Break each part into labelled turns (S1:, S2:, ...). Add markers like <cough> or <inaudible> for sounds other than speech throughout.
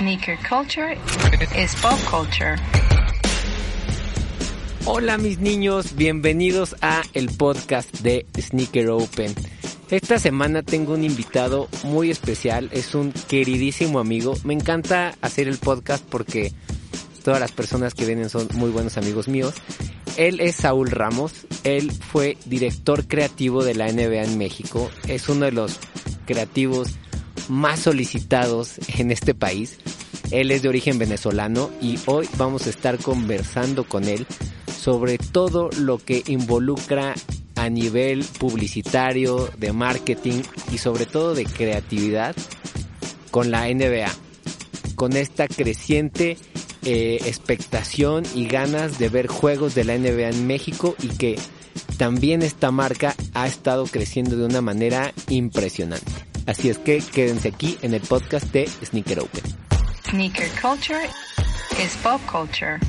S1: Sneaker culture is pop culture.
S2: Hola mis niños, bienvenidos a el podcast de Sneaker Open. Esta semana tengo un invitado muy especial, es un queridísimo amigo. Me encanta hacer el podcast porque todas las personas que vienen son muy buenos amigos míos. Él es Saúl Ramos, él fue director creativo de la NBA en México, es uno de los creativos más solicitados en este país. Él es de origen venezolano y hoy vamos a estar conversando con él sobre todo lo que involucra a nivel publicitario, de marketing y sobre todo de creatividad con la NBA. Con esta creciente eh, expectación y ganas de ver juegos de la NBA en México y que también esta marca ha estado creciendo de una manera impresionante. Así es que quédense aquí en el podcast de Sneaker Open.
S1: Sneaker culture is pop culture.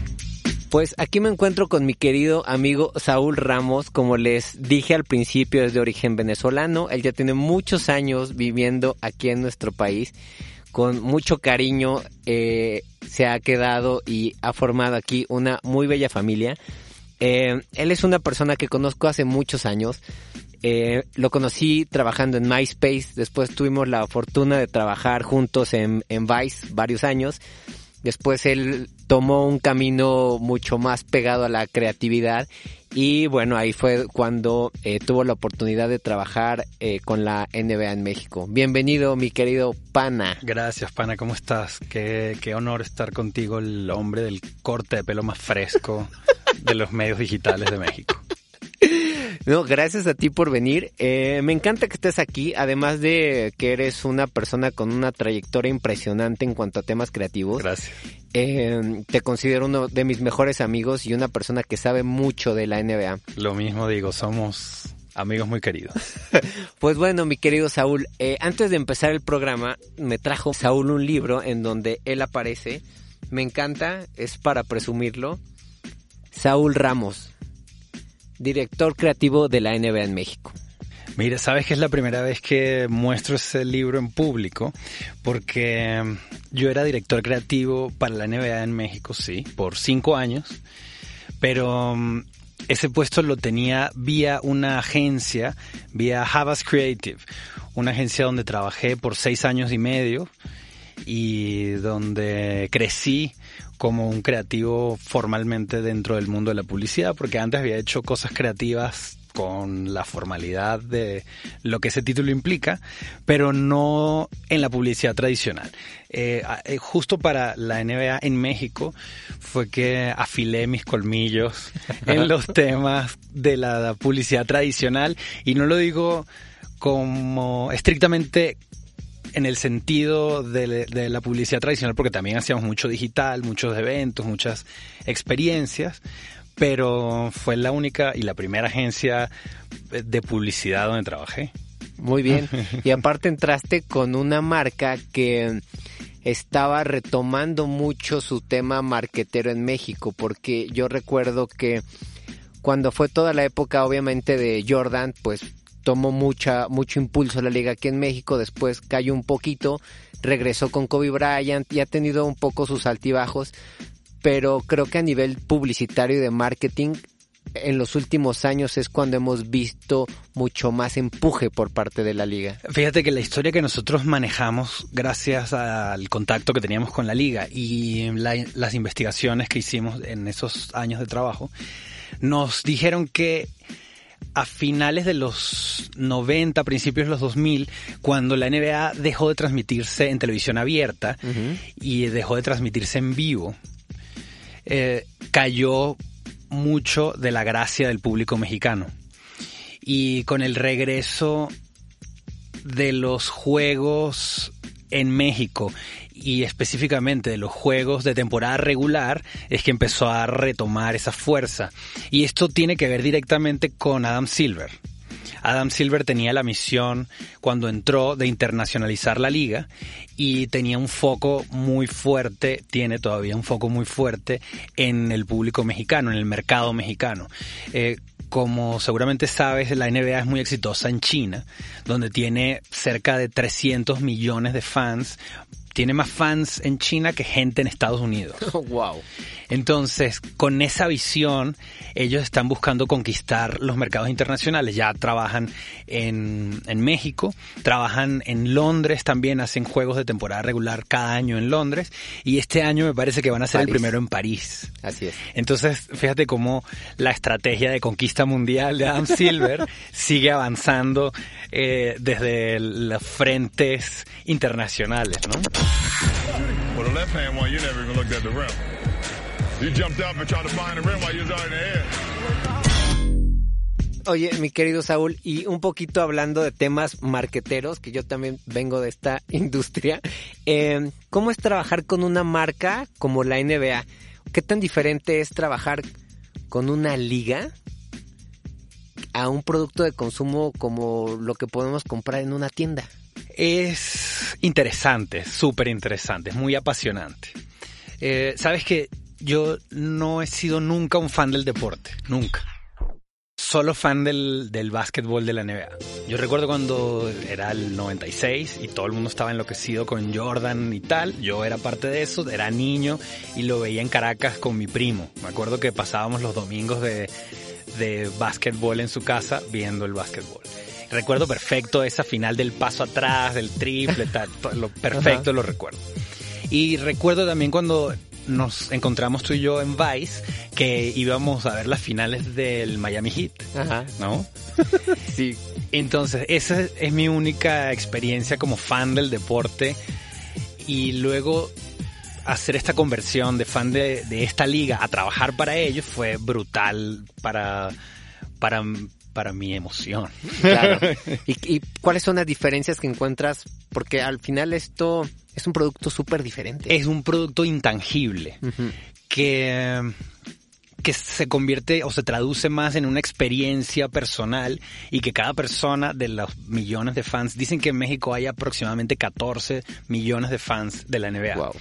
S2: Pues aquí me encuentro con mi querido amigo Saúl Ramos, como les dije al principio es de origen venezolano, él ya tiene muchos años viviendo aquí en nuestro país, con mucho cariño eh, se ha quedado y ha formado aquí una muy bella familia. Eh, él es una persona que conozco hace muchos años, eh, lo conocí trabajando en MySpace, después tuvimos la fortuna de trabajar juntos en, en Vice varios años. Después él tomó un camino mucho más pegado a la creatividad y bueno, ahí fue cuando eh, tuvo la oportunidad de trabajar eh, con la NBA en México. Bienvenido, mi querido Pana.
S3: Gracias, Pana, ¿cómo estás? Qué, qué honor estar contigo, el hombre del corte de pelo más fresco <laughs> de los medios digitales de México.
S2: No, gracias a ti por venir. Eh, me encanta que estés aquí, además de que eres una persona con una trayectoria impresionante en cuanto a temas creativos.
S3: Gracias.
S2: Eh, te considero uno de mis mejores amigos y una persona que sabe mucho de la NBA.
S3: Lo mismo digo, somos amigos muy queridos. <laughs>
S2: Pues bueno, mi querido Saúl, eh, antes de empezar el programa, me trajo Saúl un libro en donde él aparece. Me encanta, es para presumirlo. Saúl Ramos, director creativo de la NBA en México.
S3: Mira, sabes que es la primera vez que muestro ese libro en público, porque mm, yo era director creativo para la NBA en México, sí, por cinco años, pero mm, ese puesto lo tenía vía una agencia, vía Havas Creative, una agencia donde trabajé por seis años y medio y donde crecí como un creativo formalmente dentro del mundo de la publicidad, porque antes había hecho cosas creativas con la formalidad de lo que ese título implica, pero no en la publicidad tradicional. Eh, eh, justo para la NBA en México fue que afilé mis colmillos en <laughs> los temas de la publicidad tradicional y no lo digo como estrictamente en el sentido de, de, la publicidad tradicional, porque también hacíamos mucho digital, muchos eventos, muchas experiencias, pero fue la única y la primera agencia de publicidad donde trabajé.
S2: Muy bien. <laughs> Y aparte entraste con una marca que estaba retomando mucho su tema marquetero en México, porque yo recuerdo que cuando fue toda la época obviamente de Jordan, pues tomó mucha, mucho impulso la liga aquí en México, después cayó un poquito, regresó con Kobe Bryant y ha tenido un poco sus altibajos, pero creo que a nivel publicitario y de marketing en los últimos años es cuando hemos visto mucho más empuje por parte de la liga.
S3: Fíjate que la historia que nosotros manejamos gracias al contacto que teníamos con la liga y la, las investigaciones que hicimos en esos años de trabajo, nos dijeron que a finales de los 90, principios de los 2000, cuando la NBA dejó de transmitirse en televisión abierta uh -huh. y dejó de transmitirse en vivo, eh, cayó mucho de la gracia del público mexicano. Y con el regreso de los juegos en México y específicamente de los juegos de temporada regular es que empezó a retomar esa fuerza. Y esto tiene que ver directamente con Adam Silver. Adam Silver tenía la misión cuando entró de internacionalizar la liga y tenía un foco muy fuerte, tiene todavía un foco muy fuerte en el público mexicano, en el mercado mexicano. Eh, como seguramente sabes, la NBA es muy exitosa en China, donde tiene cerca de 300 millones de fans. Tiene más fans en China que gente en Estados Unidos. <laughs>
S2: wow.
S3: Entonces, con esa visión, ellos están buscando conquistar los mercados internacionales. Ya trabajan en, en México, trabajan en Londres también, hacen juegos de temporada regular cada año en Londres. Y este año me parece que van a ser el primero en París.
S2: Así es.
S3: Entonces, fíjate cómo la estrategia de conquista mundial de Adam Silver <laughs> sigue avanzando eh, desde los frentes internacionales, ¿no?
S2: Oye, mi querido Saúl, y un poquito hablando de temas marqueteros, que yo también vengo de esta <laughs> industria, eh, ¿cómo es trabajar con una marca como la NBA? ¿Qué tan diferente es trabajar con una liga a un producto de consumo como lo que podemos comprar en una tienda?
S3: Es interesante, súper interesante, es muy apasionante. Eh, Sabes que yo no he sido nunca un fan del deporte, nunca. Solo fan del, del básquetbol de la NBA. Yo recuerdo cuando era el 96 y todo el mundo estaba enloquecido con Jordan y tal. Yo era parte de eso, era niño y lo veía en Caracas con mi primo. Me acuerdo que pasábamos los domingos de, de básquetbol en su casa viendo el básquetbol. Recuerdo perfecto esa final del paso atrás, del triple, tal, lo <laughs> perfecto lo recuerdo. Y recuerdo también cuando nos encontramos tú y yo en Vice que íbamos a ver las finales del Miami Heat,
S2: Ajá.
S3: ¿no? <laughs>
S2: Sí.
S3: Entonces, esa es mi única experiencia como fan del deporte y luego hacer esta conversión de fan de, de esta liga a trabajar para ellos fue brutal para, para, para mi emoción. <laughs>
S2: Claro. <laughs> ¿Y, ¿Y cuáles son las diferencias que encuentras? Porque al final esto es un producto súper diferente.
S3: Es un producto intangible que, que se convierte o se traduce más en una experiencia personal y que cada persona de los millones de fans, dicen que en México hay aproximadamente 14 millones de fans de la NBA.
S2: Wow.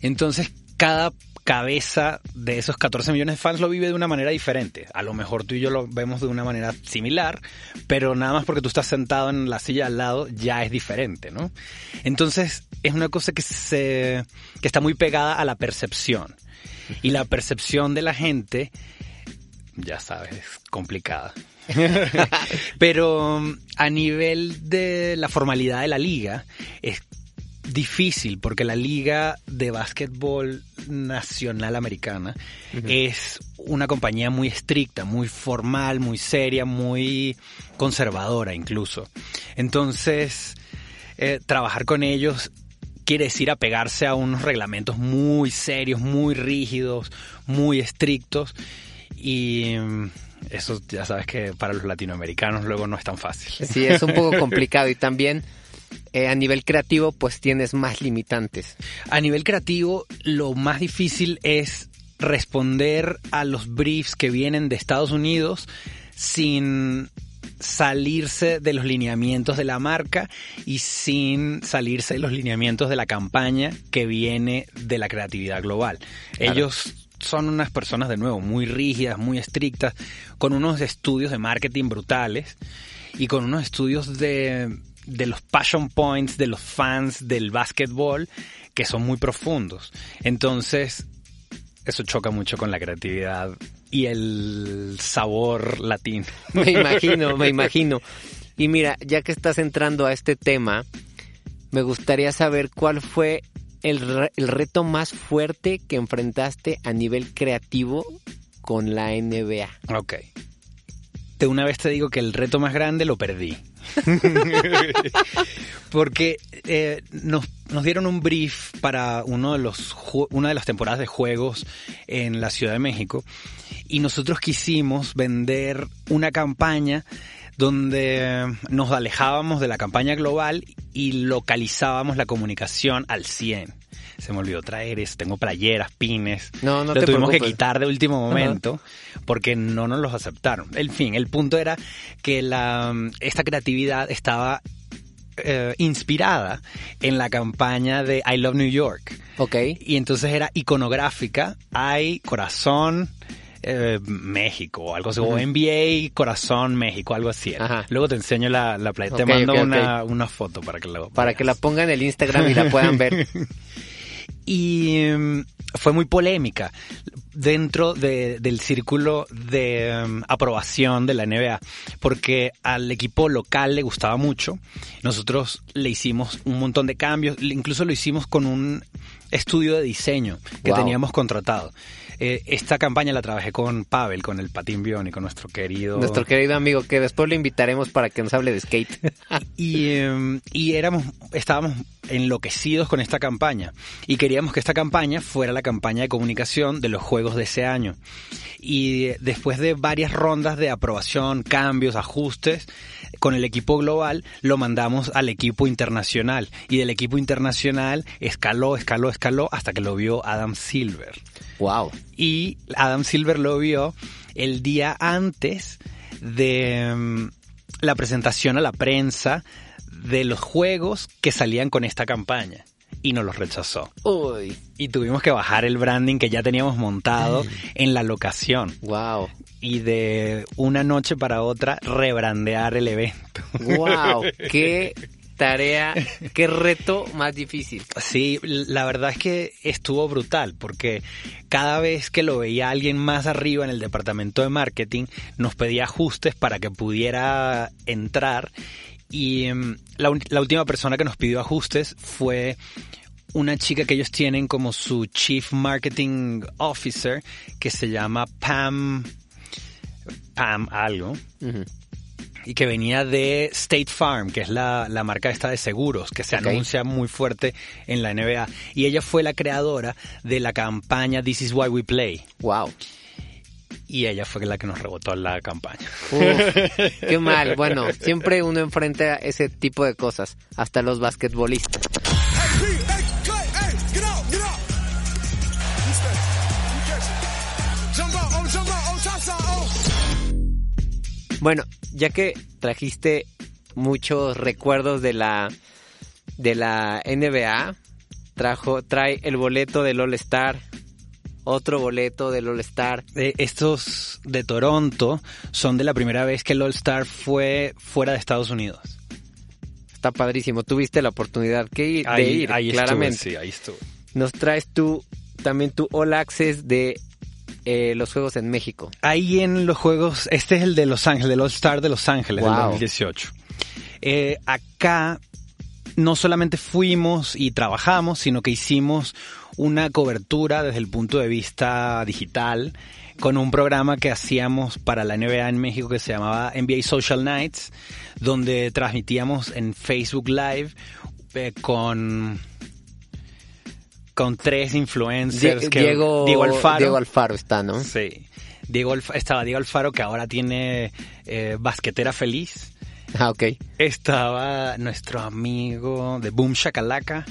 S3: Entonces, cada cabeza de esos 14 millones de fans lo vive de una manera diferente. A lo mejor tú y yo lo vemos de una manera similar, pero nada más porque tú estás sentado en la silla al lado ya es diferente, ¿no? Entonces, es una cosa que se que está muy pegada a la percepción. Y la percepción de la gente ya sabes, es complicada. <laughs> Pero um, a nivel de la formalidad de la liga, es difícil porque la liga de básquetbol nacional americana es una compañía muy estricta, muy formal, muy seria, muy conservadora incluso. Entonces, eh, trabajar con ellos quiere decir apegarse a unos reglamentos muy serios, muy rígidos, muy estrictos y mm, eso ya sabes que para los latinoamericanos luego no es tan fácil.
S2: Sí, es un poco complicado y también eh, a nivel creativo pues tienes más limitantes.
S3: A nivel creativo, lo más difícil es responder a los briefs que vienen de Estados Unidos sin salirse de los lineamientos de la marca y sin salirse de los lineamientos de la campaña que viene de la creatividad global.
S2: Claro.
S3: Ellos son unas personas de nuevo muy rígidas, muy estrictas, con unos estudios de marketing brutales y con unos estudios de, de los passion points de los fans del básquetbol que son muy profundos. Entonces, eso choca mucho con la creatividad y el sabor latino. <laughs>
S2: Me imagino, me imagino. Y mira, ya que estás entrando a este tema, me gustaría saber cuál fue el, re- el reto más fuerte que enfrentaste a nivel creativo con la NBA.
S3: Ok. De una vez te digo que el reto más grande lo perdí. <laughs> Porque eh, nos, nos dieron un brief para uno de los, una de las temporadas de juegos en la Ciudad de México y nosotros quisimos vender una campaña donde nos alejábamos de la campaña global y localizábamos la comunicación al 100. Se me olvidó traer eso, tengo playeras, pines.
S2: No, no
S3: Lo
S2: te
S3: tuvimos que quitar de último momento porque no nos los aceptaron. En fin, el punto era que la, esta creatividad estaba eh, inspirada en la campaña de I Love New York.
S2: Ok.
S3: Y entonces era iconográfica, hay corazón eh, México o algo así, o NBA corazón México, algo así.
S2: Ajá.
S3: Luego te enseño la, la playa, te mando una, una foto para que la
S2: Para que la pongan en el Instagram y la puedan ver. <laughs>
S3: y mm, fue muy polémica dentro de- del círculo de mm, aprobación de la NBA, porque al equipo local le gustaba mucho. Nosotros le hicimos un montón de cambios, incluso lo hicimos con un estudio de diseño que
S2: Wow.
S3: teníamos contratado. Eh, esta campaña la trabajé con Pavel, con el patín biónico, nuestro querido
S2: Nuestro querido amigo, que después lo invitaremos para que nos hable de skate. <laughs>
S3: y, eh, y éramos, estábamos enloquecidos con esta campaña y queríamos que esta campaña fuera la campaña de comunicación de los juegos de ese año. Y después de varias rondas de aprobación, cambios, ajustes, con el equipo global lo mandamos al equipo internacional y del equipo internacional escaló, escaló, escaló hasta que lo vio Adam Silver
S2: wow.
S3: y Adam Silver lo vio el día antes de mm, la presentación a la prensa de los juegos que salían con esta campaña y nos los rechazó.
S2: Uy.
S3: Y tuvimos que bajar el branding que ya teníamos montado en la locación
S2: Wow.
S3: y de una noche para otra rebrandear el evento.
S2: Wow. <laughs> Qué tarea, qué reto más difícil.
S3: Sí, la verdad es que estuvo brutal porque cada vez que lo veía alguien más arriba en el departamento de marketing nos pedía ajustes para que pudiera entrar y em, la, última persona que nos pidió ajustes fue una chica que ellos tienen como su Chief Marketing Officer que se llama Pam Pam algo y que venía de State Farm, que es la, la marca esta de seguros, que se anuncia muy fuerte en la NBA. Y ella fue la creadora de la campaña This is why we play.
S2: Wow.
S3: Y ella fue la que nos rebotó la campaña.
S2: Qué mal. Bueno, siempre uno enfrenta ese tipo de cosas, hasta los basquetbolistas. Bueno, ya que trajiste muchos recuerdos de la de la NBA, trajo trae el boleto del All Star, otro boleto del All Star.
S3: Eh, estos de Toronto son de la primera vez que el All Star fue fuera de Estados Unidos.
S2: Está padrísimo. Tuviste la oportunidad que ir, de ir,
S3: ahí estuve,
S2: claramente.
S3: sí, ahí estuve.
S2: Nos traes tú también tu All Access de eh, los Juegos en México.
S3: Ahí en los juegos, este es el de Los Ángeles, el All Star de Los Ángeles del
S2: Wow.
S3: 2018. Eh, acá no solamente fuimos y trabajamos, sino que hicimos una cobertura desde el punto de vista digital con un programa que hacíamos para la NBA en México que se llamaba NBA Social Nights, donde transmitíamos en Facebook Live eh, con con tres influencers.
S2: Die-
S3: que-
S2: Diego,
S3: Diego Alfaro.
S2: Diego Alfaro está, ¿no?
S3: Sí. Diego estaba Diego Alfaro, que ahora tiene eh, Basquetera Feliz.
S2: Ah, ok.
S3: Estaba nuestro amigo de Boom Shakalaka.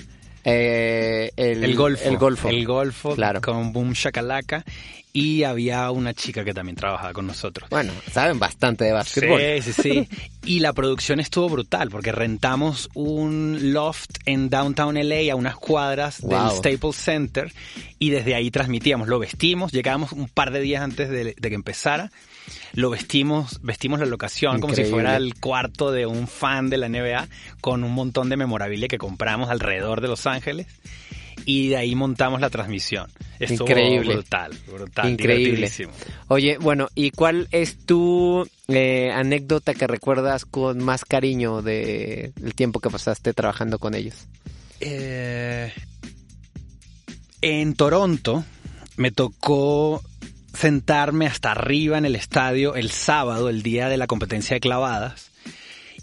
S2: Eh, el,
S3: El Golfo.
S2: El Golfo.
S3: El Golfo
S2: Claro.
S3: con Boom Shakalaka. Y había una chica que también trabajaba con nosotros.
S2: Bueno, saben bastante de básquetbol.
S3: Sí, sí, sí. Y la producción estuvo brutal porque rentamos un loft en downtown LA a unas cuadras del. Staples Center y desde ahí transmitíamos. Lo vestimos, llegábamos un par de días antes de, de que empezara. Lo vestimos, vestimos la locación como si fuera el cuarto de un fan de la NBA con un montón de memorabilia que compramos alrededor de Los Ángeles y de ahí montamos la transmisión. Estuvo
S2: Increíble.
S3: brutal, brutal,
S2: Increíble.
S3: divertidísimo.
S2: Oye, bueno, ¿y cuál es tu eh, anécdota que recuerdas con más cariño de el tiempo que pasaste trabajando con ellos?
S3: Eh, en Toronto me tocó sentarme hasta arriba en el estadio el sábado, el día de la competencia de clavadas.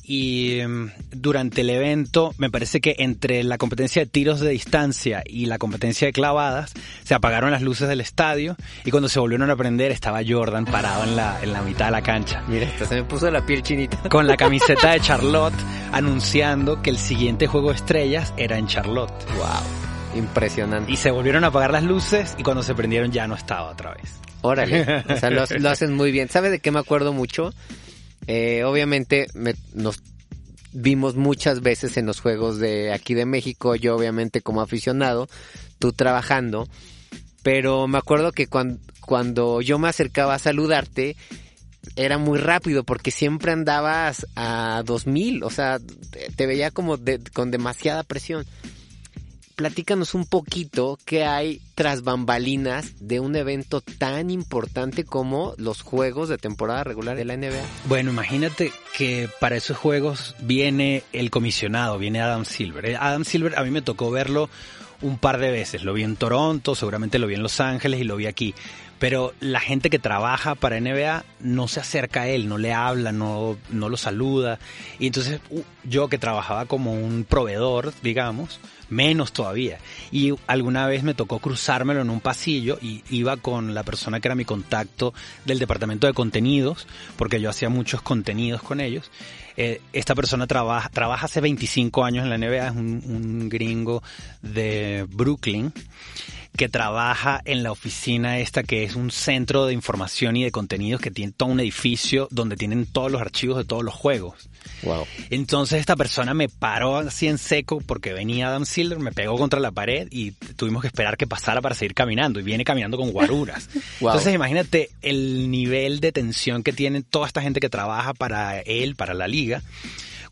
S3: y mm, durante el evento me parece que entre la competencia de tiros de distancia y la competencia de clavadas se apagaron las luces del estadio y cuando se volvieron a prender estaba Jordan parado en la, en la mitad de la cancha
S2: Mira, hasta se me puso la piel chinita.
S3: con la camiseta de <laughs> Charlotte anunciando que el siguiente juego de estrellas era en Charlotte.
S2: Wow, impresionante.
S3: Y se volvieron a apagar las luces y cuando se prendieron ya no estaba otra vez.
S2: Órale, <laughs> o sea, lo, lo hacen muy bien. ¿Sabes de qué me acuerdo mucho? Eh, obviamente me- nos vimos muchas veces en los juegos de aquí de México, yo obviamente como aficionado, tú trabajando, pero me acuerdo que cuando, cuando yo me acercaba a saludarte, era muy rápido porque siempre andabas a 2000, o sea, te, te veía como de- con demasiada presión. Platícanos un poquito qué hay tras bambalinas de un evento tan importante como los juegos de temporada regular de la NBA.
S3: Bueno, imagínate que para esos juegos viene el comisionado, viene Adam Silver. Eh, Adam Silver a mí me tocó verlo un par de veces. Lo vi en Toronto, seguramente lo vi en Los Ángeles y lo vi aquí. Pero la gente que trabaja para NBA no se acerca a él, no le habla, no, no lo saluda. Y entonces yo que trabajaba como un proveedor, digamos, menos todavía. Y alguna vez me tocó cruzármelo en un pasillo y iba con la persona que era mi contacto del departamento de contenidos, porque yo hacía muchos contenidos con ellos. Eh, esta persona trabaja, trabaja hace 25 años en la NBA, es un gringo de Brooklyn que trabaja en la oficina esta que es un centro de información y de contenidos que tiene todo un edificio donde tienen todos los archivos de todos los juegos.
S2: Wow.
S3: Entonces esta persona me paró así en seco porque venía Adam Silver, me pegó contra la pared y tuvimos que esperar que pasara para seguir caminando y viene caminando con guaruras. <laughs>
S2: Wow.
S3: Entonces imagínate el nivel de tensión que tiene toda esta gente que trabaja para él, para la liga,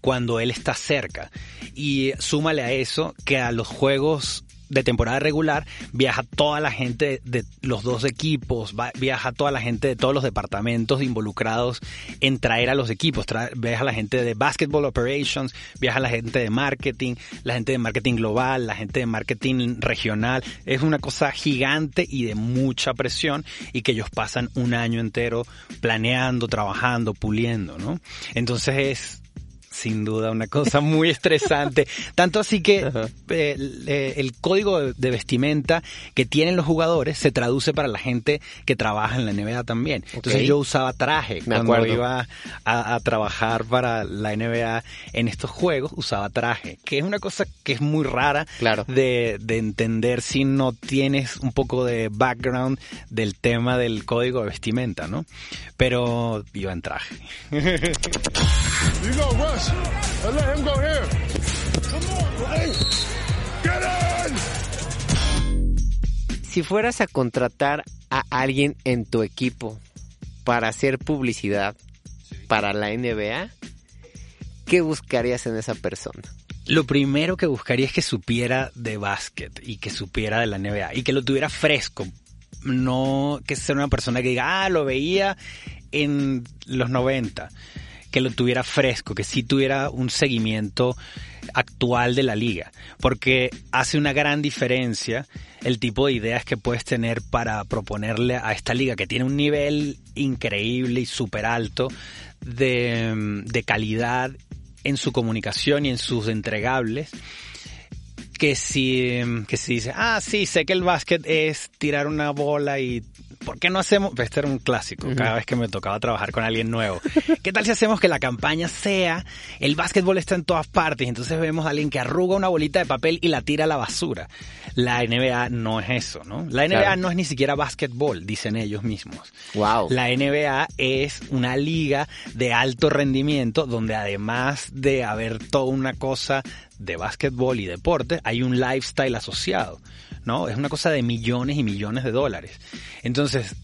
S3: cuando él está cerca. Y súmale a eso que a los juegos de temporada regular viaja toda la gente de los dos equipos, viaja toda la gente de todos los departamentos involucrados en traer a los equipos, viaja la gente de Basketball Operations, viaja la gente de marketing, la gente de marketing global, la gente de marketing regional, es una cosa gigante y de mucha presión y que ellos pasan un año entero planeando, trabajando, puliendo, ¿no? Entonces es sin duda una cosa muy estresante. Tanto así que eh, el, eh, el código de, vestimenta que tienen los jugadores se traduce para la gente que trabaja en la NBA también. Entonces yo usaba traje
S2: Me
S3: cuando
S2: acuerdo.
S3: iba a, a trabajar para la NBA en estos juegos, usaba traje, que es una cosa que es muy rara
S2: Claro.
S3: de, de entender si no tienes un poco de background del tema del código de vestimenta, ¿no? Pero iba en traje. <laughs>
S4: You go rush and let him go here. Come on, hey. Get in!
S2: Si fueras a contratar a alguien en tu equipo para hacer publicidad para la NBA, ¿qué buscarías en esa persona?
S3: Lo primero que buscaría es que supiera de básquet y que supiera de la NBA y que lo tuviera fresco. No que sea una persona que diga, ah, lo veía en los 90. Que lo tuviera fresco, que sí tuviera un seguimiento actual de la liga. Porque hace una gran diferencia el tipo de ideas que puedes tener para proponerle a esta liga que tiene un nivel increíble y súper alto de, de calidad en su comunicación y en sus entregables que si, que si dice, ah, sí, sé que el básquet es tirar una bola y ¿por qué no hacemos? Este era un clásico, cada vez que me tocaba trabajar con alguien nuevo. ¿Qué tal si hacemos que la campaña sea, el básquetbol está en todas partes, y entonces vemos a alguien que arruga una bolita de papel y la tira a la basura? La NBA no es eso, ¿no? La NBA
S2: Claro.
S3: no es ni siquiera básquetbol, dicen ellos mismos.
S2: Wow.
S3: La NBA es una liga de alto rendimiento donde además de haber toda una cosa de básquetbol y deporte, hay un lifestyle asociado, ¿no? Es una cosa de millones y millones de dólares. Entonces,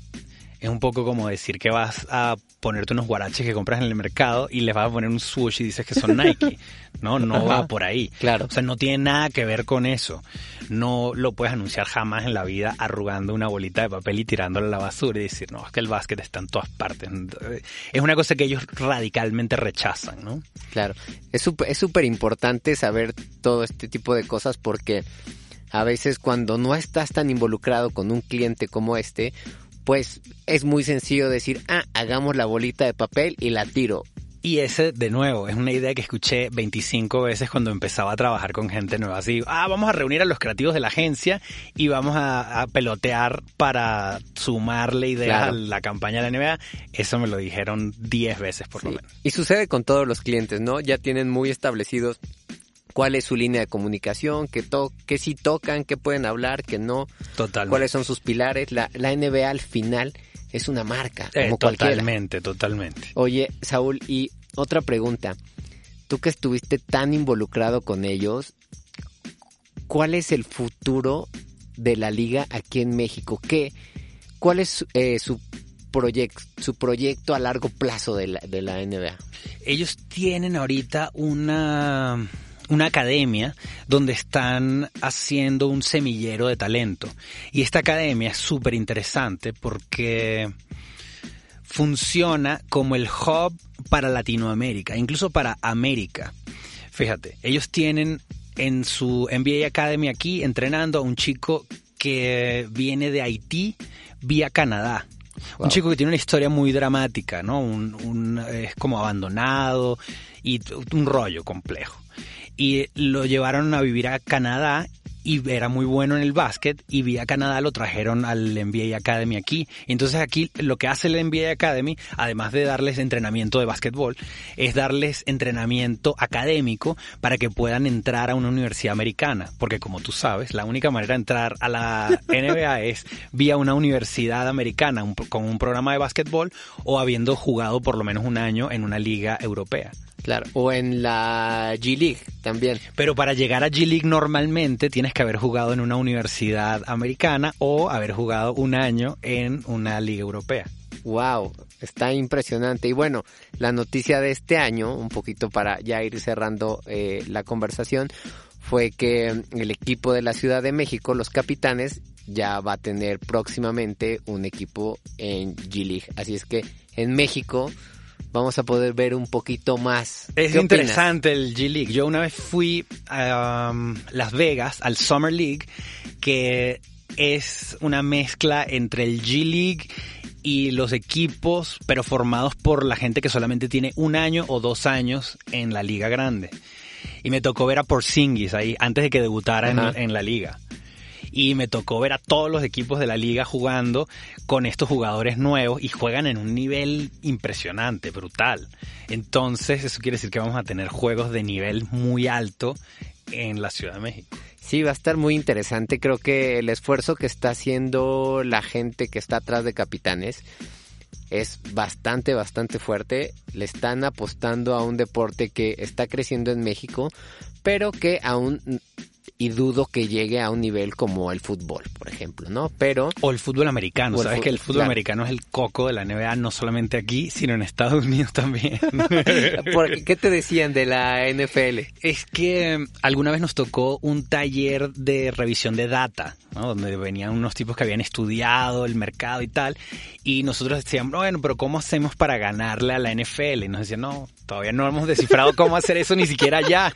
S3: es un poco como decir que vas a ponerte unos guaraches que compras en el mercado y les vas a poner un swoosh y dices que son Nike. <laughs> No, no va por ahí.
S2: Claro.
S3: O sea, no tiene nada que ver con eso. No lo puedes anunciar jamás en la vida arrugando una bolita de papel y tirándola a la basura y decir, no, es que el básquet está en todas partes. Es una cosa que ellos radicalmente rechazan, ¿no?
S2: Claro, es súper es súper importante saber todo este tipo de cosas porque a veces cuando no estás tan involucrado con un cliente como este, pues es muy sencillo decir, ah, hagamos la bolita de papel y la tiro.
S3: Y ese, de nuevo, es una idea que escuché 25 veces cuando empezaba a trabajar con gente nueva. Así, ah, vamos a reunir a los creativos de la agencia y vamos a, a pelotear para sumarle ideas
S2: Claro.
S3: a la campaña de la NBA. Eso me lo dijeron 10 veces por lo
S2: Sí.
S3: menos.
S2: Y sucede con todos los clientes, ¿no? Ya tienen muy establecidos cuál es su línea de comunicación, qué, to qué sí tocan, qué pueden hablar, qué no,
S3: Totalmente.
S2: cuáles son sus pilares. La, la NBA al final es una marca,
S3: Eh,
S2: como cualquiera.
S3: totalmente, totalmente.
S2: Oye, Saúl, y otra pregunta. Tú que estuviste tan involucrado con ellos, ¿cuál es el futuro de la liga aquí en México? ¿Qué, ¿Cuál es eh, su, proyecto su proyecto a largo plazo de la, de la NBA?
S3: Ellos tienen ahorita una, una academia donde están haciendo un semillero de talento. Y esta academia es súper interesante porque funciona como el hub para Latinoamérica, incluso para América. Fíjate, ellos tienen en su NBA Academy aquí entrenando a un chico que viene de Haití vía Canadá.
S2: Wow.
S3: Un chico que tiene una historia muy dramática, ¿no? Un, un- es como abandonado y un rollo complejo. Y lo llevaron a vivir a Canadá y era muy bueno en el básquet y vía Canadá lo trajeron al NBA Academy aquí. Entonces aquí lo que hace el NBA Academy, además de darles entrenamiento de básquetbol, es darles entrenamiento académico para que puedan entrar a una universidad americana. Porque como tú sabes, la única manera de entrar a la <laughs> NBA es vía una universidad americana un- con un programa de básquetbol o habiendo jugado por lo menos un año en una liga europea.
S2: Claro, o en la G League también.
S3: Pero para llegar a G-League normalmente tienes que haber jugado en una universidad americana o haber jugado un año en una liga europea.
S2: Wow, está impresionante. Y bueno, la noticia de este año, un poquito para ya ir cerrando eh, la conversación, fue que el equipo de la Ciudad de México, los capitanes, ya va a tener próximamente un equipo en G-League. Así es que en México vamos a poder ver un poquito más.
S3: Es interesante el G-League. Yo una vez fui a um, Las Vegas, al Summer League, que es una mezcla entre el G-League y los equipos, pero formados por la gente que solamente tiene un año o dos años en la liga grande. Y me tocó ver a Porzingis ahí, antes de que debutara en la liga. Y me tocó ver a todos los equipos de la liga jugando con estos jugadores nuevos y juegan en un nivel impresionante, brutal. Entonces, eso quiere decir que vamos a tener juegos de nivel muy alto en la Ciudad de México.
S2: Sí, va a estar muy interesante. Creo que el esfuerzo que está haciendo la gente que está atrás de Capitanes es bastante, bastante fuerte. Le están apostando a un deporte que está creciendo en México, pero que aún y dudo que llegue a un nivel como el fútbol, por ejemplo, ¿no? Pero
S3: O el fútbol americano. Sabes que el fútbol
S2: claro.
S3: americano es el coco de la NBA, no solamente aquí, sino en Estados <laughs> Unidos también. <laughs>
S2: ¿por ¿qué te decían de la NFL?
S3: Es que eh, alguna vez nos tocó un taller de revisión de data, ¿no? donde venían unos tipos que habían estudiado el mercado y tal, y nosotros decíamos, bueno, pero ¿cómo hacemos para ganarle a la NFL? Y nos decían, no, todavía no hemos descifrado cómo hacer eso ni siquiera ya.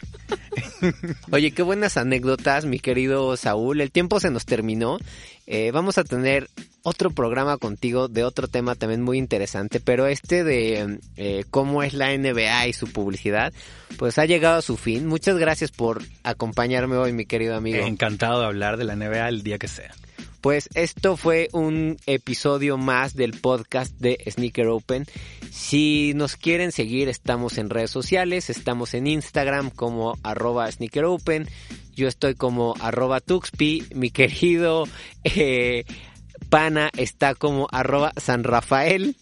S2: Oye, qué buenas anécdotas, mi querido Saúl. El tiempo se nos terminó. Eh, vamos a tener otro programa contigo de otro tema también muy interesante, pero este de eh, cómo es la NBA y su publicidad, pues ha llegado a su fin. Muchas gracias por acompañarme hoy, mi querido amigo.
S3: Encantado de hablar de la NBA el día que sea.
S2: Pues esto fue un episodio más del podcast de Sneaker Open. Si nos quieren seguir, estamos en redes sociales, estamos en Instagram como arroba Sneaker Open. Yo estoy como arroba Tuxpi. Mi querido eh, pana está como arroba San Rafael.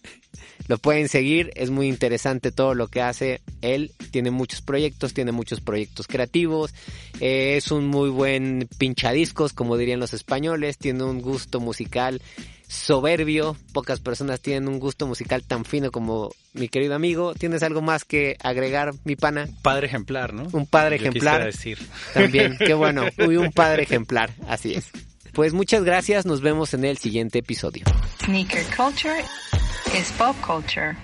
S2: Lo pueden seguir, es muy interesante todo lo que hace él. Tiene muchos proyectos, tiene muchos proyectos creativos. eh, es un muy buen pinchadiscos, como dirían los españoles. Tiene un gusto musical soberbio. Pocas personas tienen un gusto musical tan fino como mi querido amigo. ¿Tienes algo más que agregar, mi pana?
S3: Padre ejemplar, ¿no?
S2: Un padre
S3: Yo
S2: ejemplar.
S3: quisiera decir.
S2: También, qué bueno. <laughs> Uy, un padre ejemplar, así es. Pues muchas gracias, nos vemos en el siguiente episodio.
S1: Sneaker culture is pop culture.